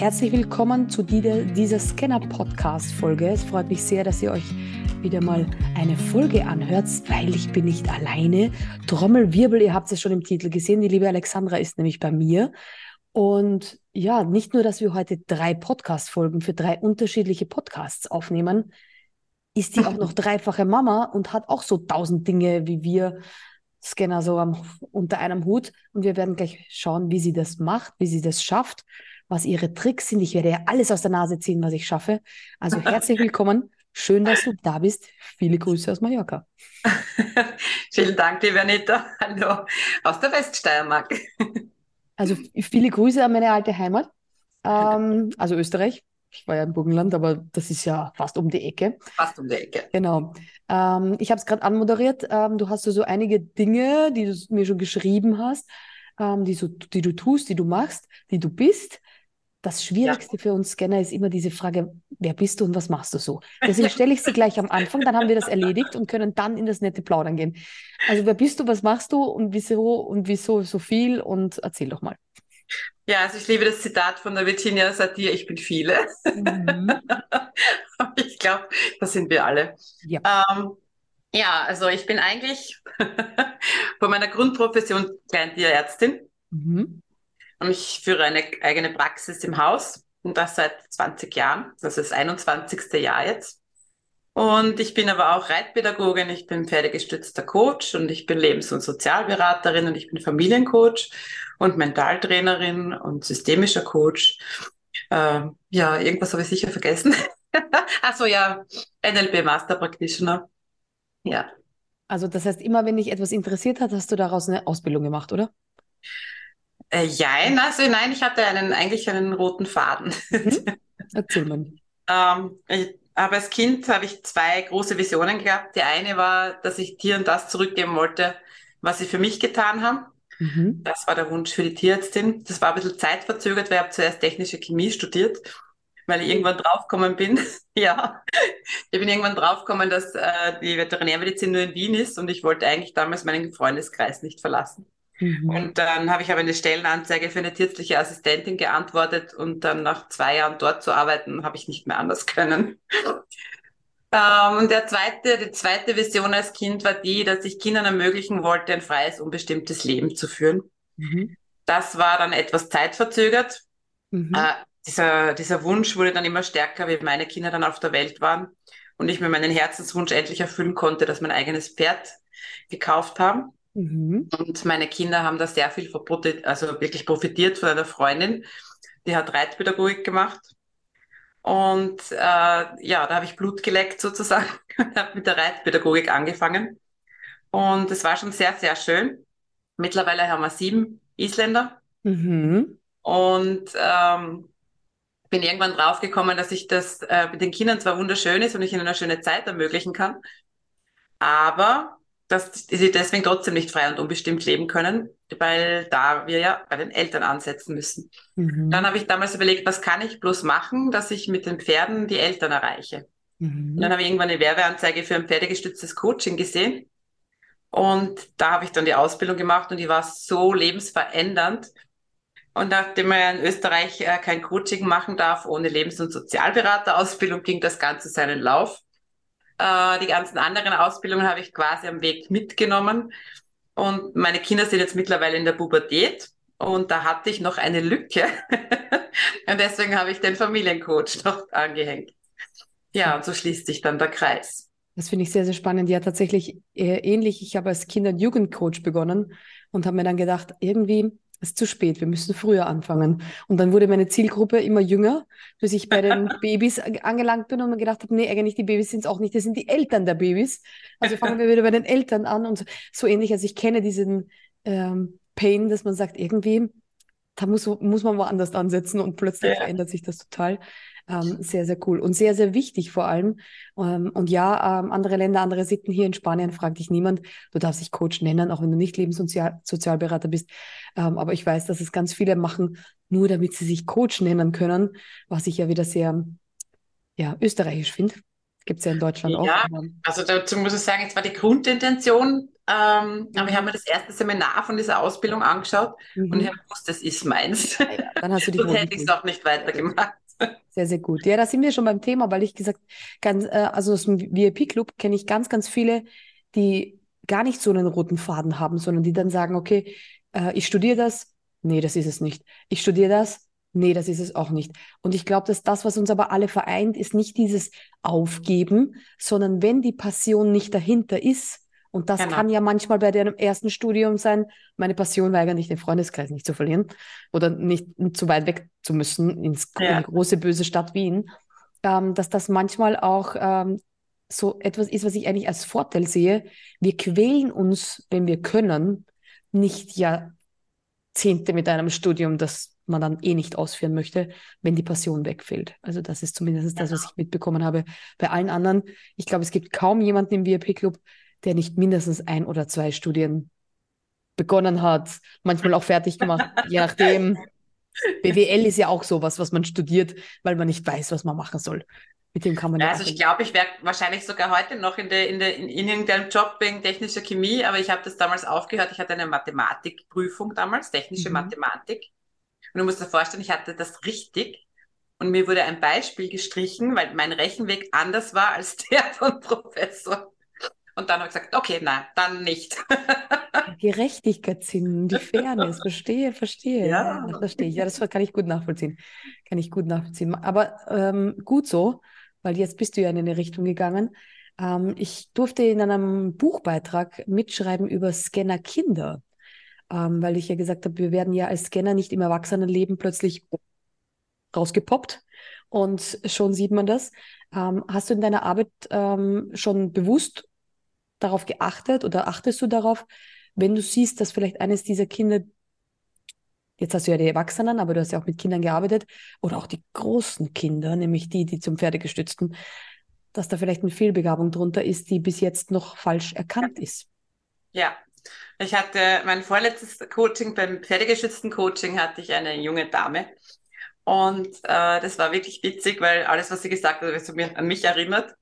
Herzlich willkommen zu dieser Scanner-Podcast-Folge. Es freut mich sehr, dass ihr euch wieder mal eine Folge anhört, weil ich bin nicht alleine. Trommelwirbel, ihr habt es schon im Titel gesehen. Die liebe Alexandra ist nämlich bei mir. Und ja, nicht nur, dass wir heute drei Podcast-Folgen für drei unterschiedliche Podcasts aufnehmen, ist sie auch noch dreifache Mama und hat auch so tausend Dinge wie wir Scanner so am, unter einem Hut. Und wir werden gleich schauen, wie sie das macht, wie sie das schafft was ihre Tricks sind. Ich werde ja alles aus der Nase ziehen, was ich schaffe. Also herzlich willkommen. Schön, dass du da bist. Viele Grüße aus Mallorca. Vielen Dank, liebe Anita. Hallo aus der Weststeiermark. also viele Grüße an meine alte Heimat, ähm, also Österreich. Ich war ja im Burgenland, aber das ist ja fast um die Ecke. Fast um die Ecke. Genau. Ähm, ich habe es gerade anmoderiert. Ähm, du hast so einige Dinge, die du mir schon geschrieben hast, ähm, die, so, die du tust, die du machst, die du bist. Das Schwierigste ja. für uns Scanner ist immer diese Frage, wer bist du und was machst du so? Deswegen stelle ich sie gleich am Anfang, dann haben wir das erledigt und können dann in das nette Plaudern gehen. Also wer bist du, was machst du und wieso und wieso so viel und erzähl doch mal. Ja, also ich liebe das Zitat von der Virginia Satir, ich bin viele. Mhm. ich glaube, das sind wir alle. Ja. Ähm, ja, also ich bin eigentlich von meiner Grundprofession Kleintierärztin. Mhm. Und ich führe eine eigene Praxis im Haus und das seit 20 Jahren. Das ist das 21. Jahr jetzt. Und ich bin aber auch Reitpädagogin, ich bin pferdegestützter Coach und ich bin Lebens- und Sozialberaterin und ich bin Familiencoach und Mentaltrainerin und systemischer Coach. Äh, ja, irgendwas habe ich sicher vergessen. Achso, ja, NLP Master Practitioner. Ja. Also das heißt, immer wenn dich etwas interessiert hat, hast du daraus eine Ausbildung gemacht, oder? Äh, jein, also nein, ich hatte einen, eigentlich einen roten Faden. Mhm. Erzähl mal. ähm, ich, aber als Kind habe ich zwei große Visionen gehabt. Die eine war, dass ich Tieren das zurückgeben wollte, was sie für mich getan haben. Mhm. Das war der Wunsch für die Tierärztin. Das war ein bisschen zeitverzögert, weil ich habe zuerst technische Chemie studiert, weil ich irgendwann draufgekommen bin. ja, ich bin irgendwann draufgekommen, dass äh, die Veterinärmedizin nur in Wien ist und ich wollte eigentlich damals meinen Freundeskreis nicht verlassen. Mhm. Und dann habe ich aber eine Stellenanzeige für eine tierärztliche Assistentin geantwortet und dann nach zwei Jahren dort zu arbeiten, habe ich nicht mehr anders können. ähm, und der zweite, die zweite Vision als Kind war die, dass ich Kindern ermöglichen wollte, ein freies, unbestimmtes Leben zu führen. Mhm. Das war dann etwas zeitverzögert. Mhm. Äh, dieser, dieser Wunsch wurde dann immer stärker, wie meine Kinder dann auf der Welt waren und ich mir meinen Herzenswunsch endlich erfüllen konnte, dass mein eigenes Pferd gekauft haben. Mhm. Und meine Kinder haben da sehr viel also wirklich profitiert von einer Freundin, die hat Reitpädagogik gemacht. Und äh, ja, da habe ich Blut geleckt sozusagen und habe mit der Reitpädagogik angefangen. Und es war schon sehr, sehr schön. Mittlerweile haben wir sieben Isländer. Mhm. Und ähm, bin irgendwann draufgekommen, dass ich das äh, mit den Kindern zwar wunderschön ist und ich ihnen eine schöne Zeit ermöglichen kann, aber dass sie deswegen trotzdem nicht frei und unbestimmt leben können, weil da wir ja bei den Eltern ansetzen müssen. Mhm. Dann habe ich damals überlegt, was kann ich bloß machen, dass ich mit den Pferden die Eltern erreiche. Mhm. Und dann habe ich irgendwann eine Werbeanzeige für ein pferdegestütztes Coaching gesehen. Und da habe ich dann die Ausbildung gemacht und die war so lebensverändernd. Und nachdem man in Österreich äh, kein Coaching machen darf ohne Lebens- und Sozialberaterausbildung, ging das Ganze seinen Lauf. Äh, die ganzen anderen Ausbildungen habe ich quasi am Weg mitgenommen. Und meine Kinder sind jetzt mittlerweile in der Pubertät. Und da hatte ich noch eine Lücke. und deswegen habe ich den Familiencoach noch angehängt. Ja, und so schließt sich dann der Kreis. Das finde ich sehr, sehr spannend. Ja, tatsächlich äh, ähnlich. Ich habe als Kinder- und Jugendcoach begonnen und habe mir dann gedacht, irgendwie es ist zu spät, wir müssen früher anfangen. Und dann wurde meine Zielgruppe immer jünger, bis ich bei den Babys angelangt bin und mir gedacht habe, nee, eigentlich die Babys sind es auch nicht, das sind die Eltern der Babys. Also fangen wir wieder bei den Eltern an und so ähnlich. Also ich kenne diesen ähm, Pain, dass man sagt, irgendwie, da muss, muss man woanders ansetzen und plötzlich ja. verändert sich das total. Ähm, sehr, sehr cool und sehr, sehr wichtig vor allem. Ähm, und ja, ähm, andere Länder, andere Sitten hier in Spanien fragt dich niemand. Du darfst dich Coach nennen, auch wenn du nicht Lebenssozialberater bist. Ähm, aber ich weiß, dass es ganz viele machen, nur damit sie sich Coach nennen können, was ich ja wieder sehr ja, österreichisch finde. Gibt es ja in Deutschland ja, auch. also dazu muss ich sagen, jetzt war die Grundintention, Ähm, mhm. Aber ich habe mir das erste Seminar von dieser Ausbildung angeschaut mhm. und ich habe gewusst, das ist meins. Ja, dann hast du Sonst hätte ich es auch nicht weitergemacht. Sehr, sehr gut. Ja, da sind wir schon beim Thema, weil ich gesagt, ganz, äh, also aus dem VIP-Club kenne ich ganz, ganz viele, die gar nicht so einen roten Faden haben, sondern die dann sagen, okay, äh, ich studiere das, nee, das ist es nicht. Ich studiere das, nee, das ist es auch nicht. Und ich glaube, dass das, was uns aber alle vereint, ist nicht dieses Aufgeben, sondern wenn die Passion nicht dahinter ist, und das genau. kann ja manchmal bei deinem ersten Studium sein. Meine Passion war eigentlich, den Freundeskreis nicht zu verlieren oder nicht zu weit weg zu müssen ins ja. in die große böse Stadt Wien. Ähm, dass das manchmal auch ähm, so etwas ist, was ich eigentlich als Vorteil sehe. Wir quälen uns, wenn wir können, nicht Jahrzehnte mit einem Studium, das man dann eh nicht ausführen möchte, wenn die Passion wegfällt. Also das ist zumindest das, was genau. ich mitbekommen habe. Bei allen anderen, ich glaube, es gibt kaum jemanden im VIP-Club, der nicht mindestens ein oder zwei Studien begonnen hat, manchmal auch fertig gemacht, je nachdem. BWL ist ja auch sowas, was man studiert, weil man nicht weiß, was man machen soll. Mit dem kann man ja, also ich glaube, ich wäre wahrscheinlich sogar heute noch in, der, in, der, in, in irgendeinem Job wegen technischer Chemie, aber ich habe das damals aufgehört. Ich hatte eine Mathematikprüfung damals, technische mhm. Mathematik. Und du musst dir vorstellen, ich hatte das richtig. Und mir wurde ein Beispiel gestrichen, weil mein Rechenweg anders war als der von Professor. Und dann habe ich gesagt, okay, nein, dann nicht. Gerechtigkeitssinn, die Fairness, verstehe, verstehe. Ja. ja. verstehe ich. Ja, das kann ich gut nachvollziehen. Kann ich gut nachvollziehen. Aber ähm, gut so, weil jetzt bist du ja in eine Richtung gegangen. Ähm, ich durfte in einem Buchbeitrag mitschreiben über Scanner-Kinder, ähm, weil ich ja gesagt habe, wir werden ja als Scanner nicht im Erwachsenenleben plötzlich rausgepoppt und schon sieht man das. Ähm, hast du in deiner Arbeit ähm, schon bewusst darauf geachtet oder achtest du darauf, wenn du siehst, dass vielleicht eines dieser Kinder, jetzt hast du ja die Erwachsenen, aber du hast ja auch mit Kindern gearbeitet, oder auch die großen Kinder, nämlich die, die zum Pferdegestützten, dass da vielleicht eine Fehlbegabung drunter ist, die bis jetzt noch falsch erkannt ist. Ja, ich hatte mein vorletztes Coaching, beim pferdegestützten Coaching hatte ich eine junge Dame. Und äh, das war wirklich witzig, weil alles, was sie gesagt hat, an mich erinnert.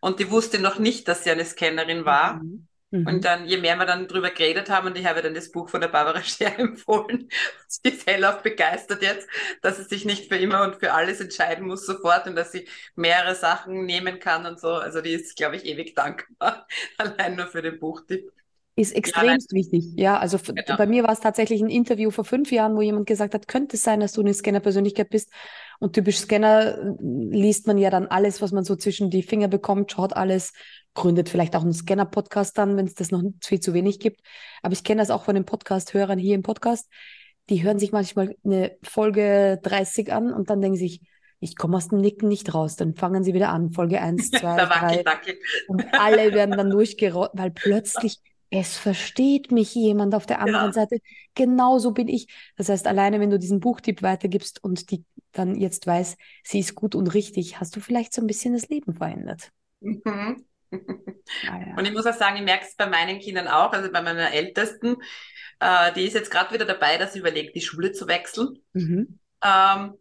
Und die wusste noch nicht, dass sie eine Scannerin war. Mhm. Mhm. Und dann, je mehr wir dann drüber geredet haben, und ich habe dann das Buch von der Barbara Scher empfohlen, sie ist hellauf begeistert jetzt, dass sie sich nicht für immer und für alles entscheiden muss sofort und dass sie mehrere Sachen nehmen kann und so. Also die ist, glaube ich, ewig dankbar, allein nur für den Buchtipp. Ist extremst ja, wichtig. Ja, also genau. bei mir war es tatsächlich ein Interview vor fünf Jahren, wo jemand gesagt hat, könnte es sein, dass du eine Scanner-Persönlichkeit bist. Und typisch Scanner äh, liest man ja dann alles, was man so zwischen die Finger bekommt, schaut alles, gründet vielleicht auch einen Scanner-Podcast dann, wenn es das noch viel zu wenig gibt. Aber ich kenne das auch von den Podcast-Hörern hier im Podcast. Die hören sich manchmal eine Folge 30 an und dann denken sich, ich komme aus dem Nicken nicht raus. Dann fangen sie wieder an, Folge 1, 2, 3. Und alle werden dann durchgerollt, weil plötzlich es versteht mich jemand auf der anderen ja. Seite. Genauso bin ich. Das heißt, alleine wenn du diesen Buchtipp weitergibst und die dann jetzt weiß, sie ist gut und richtig, hast du vielleicht so ein bisschen das Leben verändert. Mhm. Ah, und ich muss auch sagen, ich merke es bei meinen Kindern auch, also bei meiner Ältesten, äh, die ist jetzt gerade wieder dabei, dass sie überlegt, die Schule zu wechseln. Mhm. Ähm,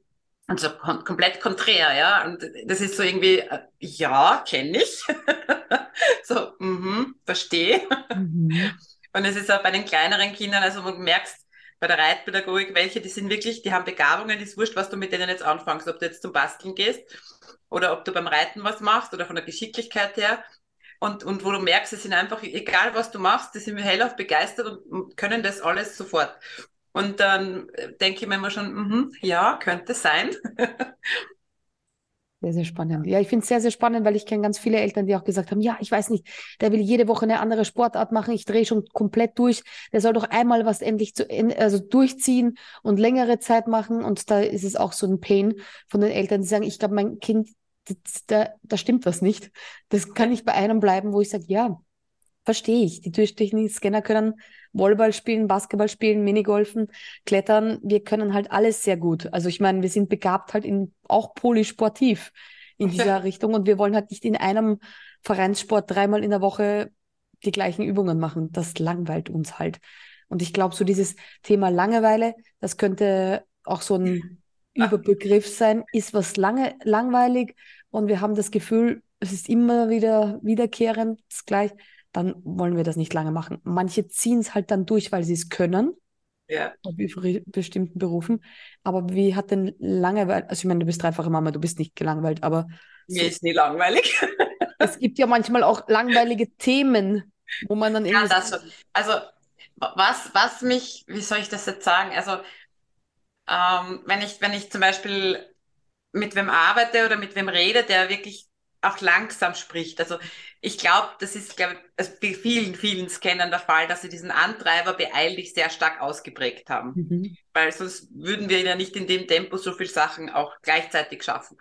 und so kom komplett konträr, ja. Und das ist so irgendwie, äh, ja, kenne ich. so, mhm, verstehe. Mhm. Und es ist auch bei den kleineren Kindern, also du merkst bei der Reitpädagogik, welche, die sind wirklich, die haben Begabungen, ist wurscht, was du mit denen jetzt anfängst, ob du jetzt zum Basteln gehst oder ob du beim Reiten was machst oder von der Geschicklichkeit her. Und, und wo du merkst, sie sind einfach, egal was du machst, die sind hellauf begeistert und können das alles sofort. Und dann denke ich mir immer schon, mh, ja, könnte sein. Sehr, sehr spannend. Ja, ich finde es sehr, sehr spannend, weil ich kenne ganz viele Eltern, die auch gesagt haben, ja, ich weiß nicht, der will jede Woche eine andere Sportart machen, ich drehe schon komplett durch, der soll doch einmal was endlich zu, also durchziehen und längere Zeit machen. Und da ist es auch so ein Pain von den Eltern, die sagen, ich glaube, mein Kind, da, da stimmt was nicht. Das kann nicht bei einem bleiben, wo ich sage, ja, verstehe ich. Die Durchtechnik-Scanner können Volleyball spielen, Basketball spielen, Minigolfen, Klettern. Wir können halt alles sehr gut. Also ich meine, wir sind begabt halt in auch polysportiv in dieser Richtung und wir wollen halt nicht in einem Vereinssport dreimal in der Woche die gleichen Übungen machen. Das langweilt uns halt. Und ich glaube, so dieses Thema Langeweile, das könnte auch so ein Überbegriff sein, ist was lange langweilig und wir haben das Gefühl, es ist immer wieder wiederkehrend, das gleich dann wollen wir das nicht lange machen. Manche ziehen es halt dann durch, weil sie es können. Ja. Bei bestimmten Berufen. Aber wie hat denn Langeweile, also ich meine, du bist dreifache Mama, du bist nicht gelangweilt, aber. Mir so, ist nie langweilig. es gibt ja manchmal auch langweilige Themen, wo man dann irgendwie. Ja, das schon. Also, was, was mich, wie soll ich das jetzt sagen? Also, ähm, wenn ich, wenn ich zum Beispiel mit wem arbeite oder mit wem rede, der wirklich auch langsam spricht. Also ich glaube, das ist glaube ich, also bei vielen, vielen Scannern der Fall, dass sie diesen Antreiber beeillich sehr stark ausgeprägt haben. Mhm. Weil sonst würden wir ja nicht in dem Tempo so viele Sachen auch gleichzeitig schaffen.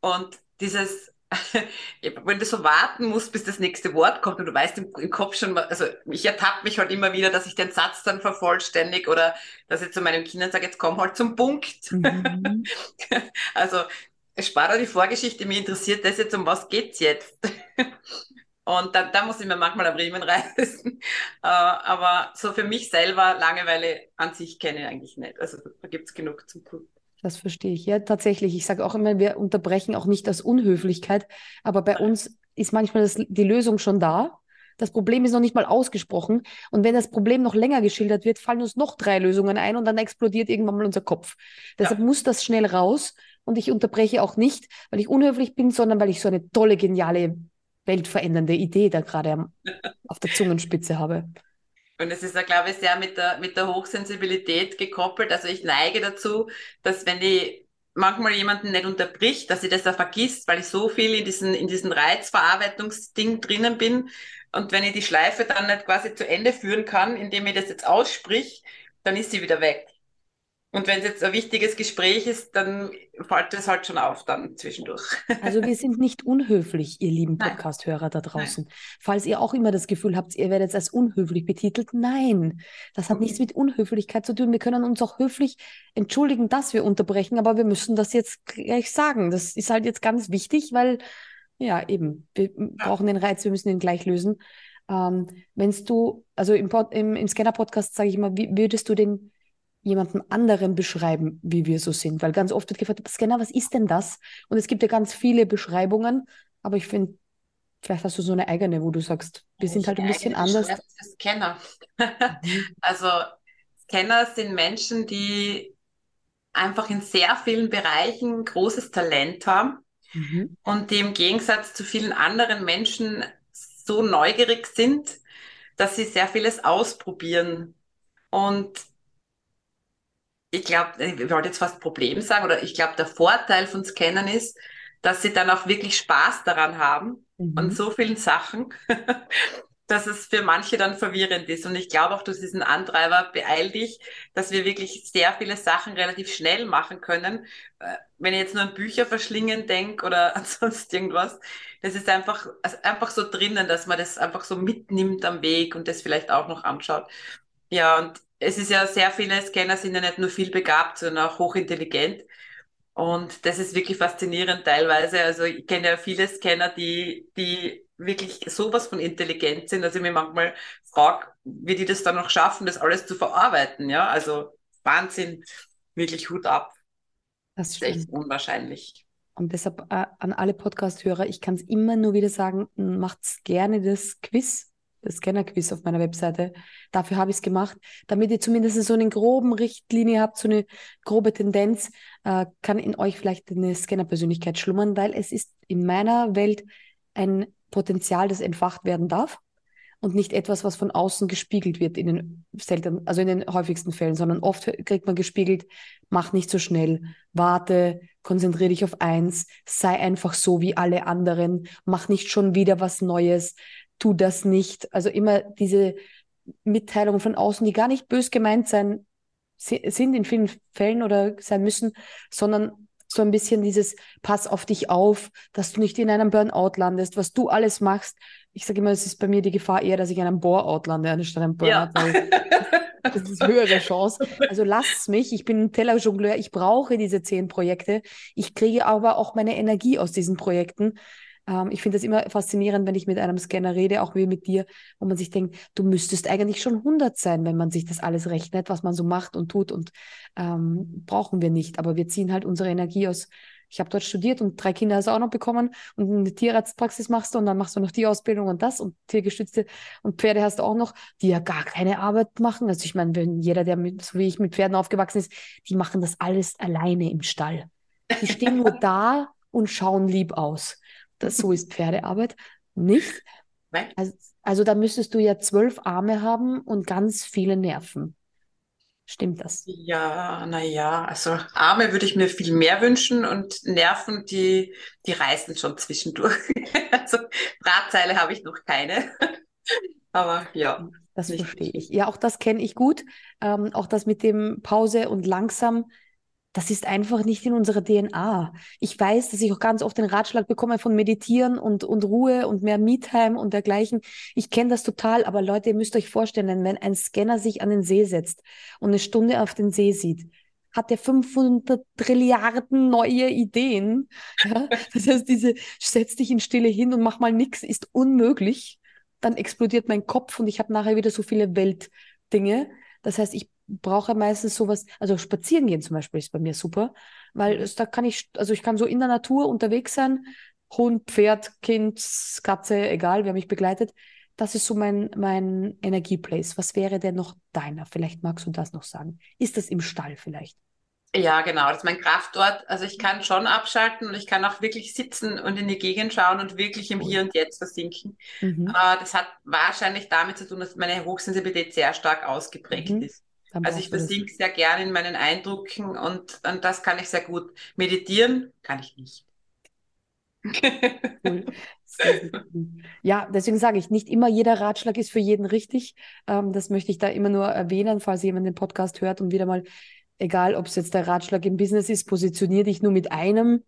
Und dieses wenn du so warten musst, bis das nächste Wort kommt und du weißt im, im Kopf schon, also ich ertappe mich halt immer wieder, dass ich den Satz dann vervollständig oder dass ich zu meinen Kindern sage, jetzt komm halt zum Punkt. Mhm. also spare die Vorgeschichte, mich interessiert das jetzt, um was geht's jetzt? Und da, da muss ich mir manchmal am Riemen reißen. Uh, aber so für mich selber Langeweile an sich kenne ich eigentlich nicht. Also da gibt's genug zum tun. Das verstehe ich. Ja, tatsächlich. Ich sage auch immer, wir unterbrechen auch nicht aus Unhöflichkeit, aber bei uns ist manchmal das, die Lösung schon da. Das Problem ist noch nicht mal ausgesprochen. Und wenn das Problem noch länger geschildert wird, fallen uns noch drei Lösungen ein und dann explodiert irgendwann mal unser Kopf. Deshalb ja. muss das schnell raus. Und ich unterbreche auch nicht, weil ich unhöflich bin, sondern weil ich so eine tolle, geniale, weltverändernde Idee da gerade auf der Zungenspitze habe. Und es ist ja, glaube ich, sehr mit der, mit der Hochsensibilität gekoppelt. Also ich neige dazu, dass wenn ich manchmal jemanden nicht unterbricht, dass ich das auch vergisst, weil ich so viel in diesen, in diesen Reizverarbeitungsding drinnen bin. Und wenn ich die Schleife dann nicht quasi zu Ende führen kann, indem ich das jetzt aussprich, dann ist sie wieder weg. Und wenn es jetzt ein wichtiges Gespräch ist, dann fällt es halt schon auf dann zwischendurch. Also wir sind nicht unhöflich, ihr lieben Podcast-Hörer da draußen. Nein. Falls ihr auch immer das Gefühl habt, ihr werdet als unhöflich betitelt, nein, das hat mhm. nichts mit Unhöflichkeit zu tun. Wir können uns auch höflich entschuldigen, dass wir unterbrechen, aber wir müssen das jetzt gleich sagen. Das ist halt jetzt ganz wichtig, weil ja eben, wir ja. brauchen den Reiz, wir müssen ihn gleich lösen. Ähm, Wenn du, also im, im, im Scanner-Podcast sage ich immer, wie würdest du den jemanden anderen beschreiben, wie wir so sind. Weil ganz oft wird gefragt, Scanner, was ist denn das? Und es gibt ja ganz viele Beschreibungen, aber ich finde, vielleicht hast du so eine eigene, wo du sagst, wir sind halt ein bisschen anders. Scanner. Mhm. also Scanner sind Menschen, die einfach in sehr vielen Bereichen großes Talent haben mhm. und die im Gegensatz zu vielen anderen Menschen so neugierig sind, dass sie sehr vieles ausprobieren. Und ich glaube, ich wollte jetzt fast Problem sagen, oder ich glaube, der Vorteil von Scannern ist, dass sie dann auch wirklich Spaß daran haben mhm. an so vielen Sachen, dass es für manche dann verwirrend ist. Und ich glaube auch, dass diesen Antreiber beeil dich, dass wir wirklich sehr viele Sachen relativ schnell machen können. Äh, wenn ich jetzt nur an Bücher verschlingen denke oder an sonst irgendwas, das ist einfach, also einfach so drinnen, dass man das einfach so mitnimmt am Weg und das vielleicht auch noch anschaut. Ja, und es ist ja sehr viele Scanner sind ja nicht nur viel begabt, sondern auch hochintelligent. Und das ist wirklich faszinierend teilweise. Also ich kenne ja viele Scanner, die, die wirklich sowas von intelligent sind, dass ich mir manchmal frage, wie die das dann noch schaffen, das alles zu verarbeiten. Ja, also Wahnsinn, wirklich Hut ab. Das, das ist echt unwahrscheinlich. Und deshalb äh, an alle Podcast-Hörer, ich kann es immer nur wieder sagen, macht gerne das Quiz das Scanner-Quiz auf meiner Webseite. Dafür habe ich es gemacht, damit ihr zumindest so eine groben Richtlinie habt, so eine grobe Tendenz, äh, kann in euch vielleicht eine Scanner-Persönlichkeit schlummern, weil es ist in meiner Welt ein Potenzial, das entfacht werden darf und nicht etwas, was von außen gespiegelt wird in den selten, also in den häufigsten Fällen, sondern oft kriegt man gespiegelt, mach nicht so schnell, warte, konzentriere dich auf eins, sei einfach so wie alle anderen, mach nicht schon wieder was Neues, tu das nicht. Also immer diese Mitteilungen von außen, die gar nicht bös gemeint sein sind in vielen Fällen oder sein müssen, sondern so ein bisschen dieses Pass auf dich auf, dass du nicht in einem Burnout landest, was du alles machst. Ich sage immer, es ist bei mir die Gefahr eher, dass ich in einem Bore-out lande, anstatt einem Burnout. Ja. das ist höhere Chance. Also lasst mich, ich bin ein Tellerjongleur, ich brauche diese zehn Projekte. Ich kriege aber auch meine Energie aus diesen Projekten. Ähm, ich finde das immer faszinierend, wenn ich mit einem Scanner rede, auch wie mit dir, wo man sich denkt, du müsstest eigentlich schon 100 sein, wenn man sich das alles rechnet, was man so macht und tut und ähm, brauchen wir nicht. Aber wir ziehen halt unsere Energie aus Ich habe dort studiert und drei Kinder hast du auch noch bekommen und eine Tierarztpraxis machst du und dann machst du noch die Ausbildung und das und tiergestützte und Pferde hast du auch noch, die ja gar keine Arbeit machen. Also ich meine, wenn jeder, der mit, so wie ich mit Pferden aufgewachsen ist, die machen das alles alleine im Stall. Die stehen nur da und schauen lieb aus. Das, so ist Pferdearbeit nicht. Also, also da müsstest du ja zwölf Arme haben und ganz viele Nerven. Stimmt das? Ja, naja, also Arme würde ich mir viel mehr wünschen und Nerven, die, die reißen schon zwischendurch. also Drahtseile habe ich noch keine. Aber ja. Das verstehe ich. Ja, auch das kenne ich gut. Ähm, auch das mit dem Pause und langsam das ist einfach nicht in unserer DNA. Ich weiß, dass ich auch ganz oft den Ratschlag bekomme von Meditieren und, und Ruhe und mehr Me-Time und dergleichen. Ich kenne das total, aber Leute, ihr müsst euch vorstellen, wenn ein Scanner sich an den See setzt und eine Stunde auf den See sieht, hat er 500 Trilliarden neue Ideen. Ja? Das heißt, diese setz dich in Stille hin und mach mal nichts ist unmöglich. Dann explodiert mein Kopf und ich habe nachher wieder so viele Weltdinge. Das heißt, ich brauche meistens sowas, also spazieren gehen zum Beispiel ist bei mir super, weil mhm. es, da kann ich, also ich kann so in der Natur unterwegs sein, Hund, Pferd, Kind, Katze, egal, wer mich begleitet. Das ist so mein, mein Energieplace. Was wäre denn noch deiner? Vielleicht magst du das noch sagen. Ist das im Stall vielleicht? Ja, genau. Das ist mein Kraftort. Also ich kann schon abschalten und ich kann auch wirklich sitzen und in die Gegend schauen und wirklich im Hier und Jetzt versinken. Mhm. Äh, das hat wahrscheinlich damit zu tun, dass meine Hochsensibilität sehr stark ausgeprägt mhm. ist. Also ich versinke sehr gerne in meinen Eindrücken und, und das kann ich sehr gut. Meditieren kann ich nicht. Cool. Ja, deswegen sage ich, nicht immer jeder Ratschlag ist für jeden richtig. Ähm, das möchte ich da immer nur erwähnen, falls jemand den Podcast hört und wieder mal, egal ob es jetzt der Ratschlag im Business ist, positionier dich nur mit einem,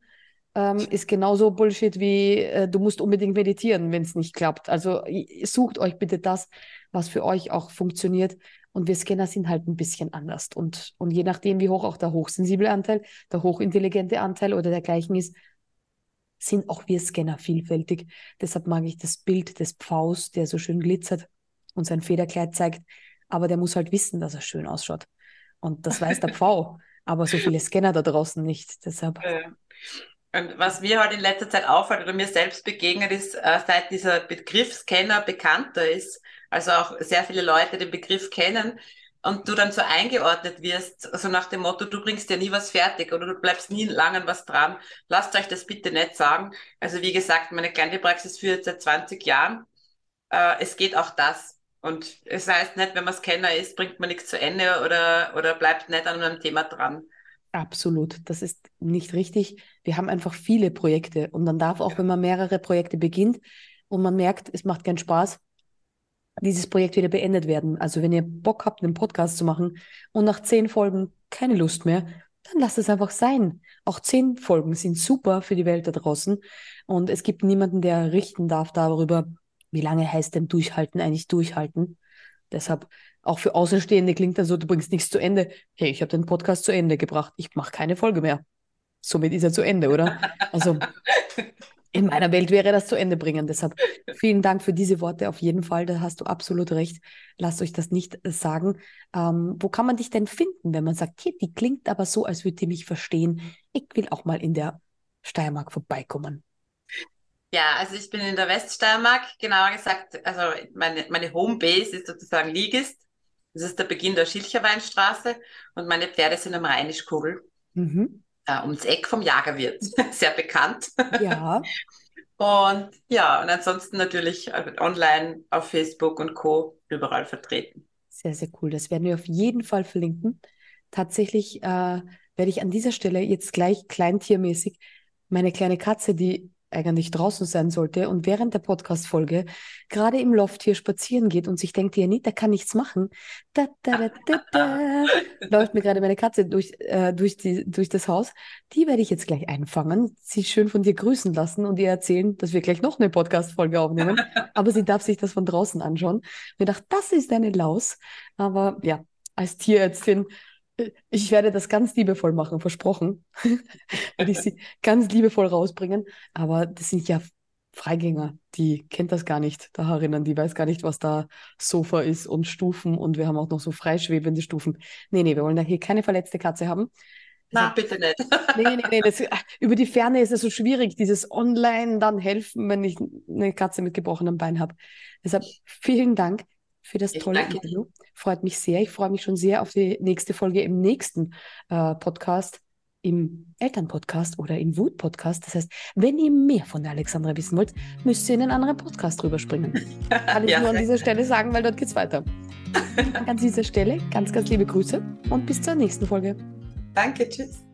ähm, ist genauso Bullshit wie äh, du musst unbedingt meditieren, wenn es nicht klappt. Also sucht euch bitte das, was für euch auch funktioniert. Und wir Scanner sind halt ein bisschen anders. Und, und je nachdem, wie hoch auch der hochsensible Anteil, der hochintelligente Anteil oder dergleichen ist, sind auch wir Scanner vielfältig. Deshalb mag ich das Bild des Pfaus, der so schön glitzert und sein Federkleid zeigt. Aber der muss halt wissen, dass er schön ausschaut. Und das weiß der Pfau. Aber so viele Scanner da draußen nicht. Deshalb. Und was mir halt in letzter Zeit auffällt oder mir selbst begegnet ist, äh, seit dieser Begriff Scanner bekannter ist, also auch sehr viele Leute den Begriff kennen und du dann so eingeordnet wirst, so also nach dem Motto, du bringst ja nie was fertig oder du bleibst nie lang an was dran. Lasst euch das bitte nicht sagen. Also wie gesagt, meine kleine Praxis führt seit 20 Jahren. Äh, es geht auch das. Und es heißt nicht, wenn man Scanner ist, bringt man nichts zu Ende oder, oder bleibt nicht an einem Thema dran. Absolut, das ist nicht richtig. Wir haben einfach viele Projekte und dann darf auch, ja. wenn man mehrere Projekte beginnt und man merkt, es macht keinen Spaß, dieses Projekt wieder beendet werden. Also wenn ihr Bock habt, einen Podcast zu machen und nach zehn Folgen keine Lust mehr, dann lasst es einfach sein. Auch zehn Folgen sind super für die Welt da draußen und es gibt niemanden, der richten darf darüber, wie lange heißt denn durchhalten eigentlich durchhalten. Deshalb auch für Außenstehende klingt dann so, du bringst nichts zu Ende. Hey, ich habe den Podcast zu Ende gebracht. Ich mache keine Folge mehr. Somit ist er zu Ende, oder? Also in meiner Welt wäre das zu Ende bringen. Deshalb vielen Dank für diese Worte auf jeden Fall. Da hast du absolut recht. Lasst euch das nicht sagen. Ähm, wo kann man dich denn finden, wenn man sagt, hier, die klingt aber so, als würde die mich verstehen. Ich will auch mal in der Steiermark vorbeikommen. Ja, also ich bin in der Weststeiermark, genauer gesagt, also meine, meine Homebase ist sozusagen Ligist. Das ist der Beginn der Schilcherweinstraße und meine Pferde sind am Rheinischkugel. Mhm äh, ums Eck vom Jagerwirt. Sehr bekannt. Ja. und ja, und ansonsten natürlich äh, online auf Facebook und Co. überall vertreten. Sehr, sehr cool. Das werden wir auf jeden Fall verlinken. Tatsächlich äh, werde ich an dieser Stelle jetzt gleich kleintiermäßig meine kleine Katze, die eigentlich draußen sein sollte und während der Podcast-Folge gerade im Loft hier spazieren geht und sich denkt, ja, nicht, der kann nichts machen. Da, da, da, läuft mir gerade meine Katze durch, äh, durch, die, durch das Haus. Die werde ich jetzt gleich einfangen, sie schön von dir grüßen lassen und ihr erzählen, dass wir gleich noch eine Podcast-Folge aufnehmen. Aber sie darf sich das von draußen anschauen. Mir dachte, das ist eine Laus. Aber ja, als Tierärztin ich werde das ganz liebevoll machen, versprochen. werde ich sie ganz liebevoll rausbringen. Aber das sind ja Freigänger, die kennt das gar nicht, da herinnen, die weiß gar nicht, was da Sofa ist und Stufen und wir haben auch noch so freischwebende Stufen. Nee, nee, wir wollen da hier keine verletzte Katze haben. Na, bitte nicht. nee, nee, nee. Das, über die Ferne ist es so schwierig, dieses Online dann helfen, wenn ich eine Katze mit gebrochenem Bein habe. Deshalb vielen Dank für das tolle Interview. Freut mich sehr. Ich freue mich schon sehr auf die nächste Folge im nächsten äh, Podcast, im Elternpodcast oder im Wut-Podcast. Das heißt, wenn ihr mehr von der Alexandra wissen wollt, müsst ihr in einen anderen Podcast rüberspringen. Kann ich ja. nur an dieser Stelle sagen, weil dort geht es weiter. an dieser Stelle ganz, ganz liebe Grüße und bis zur nächsten Folge. Danke, tschüss.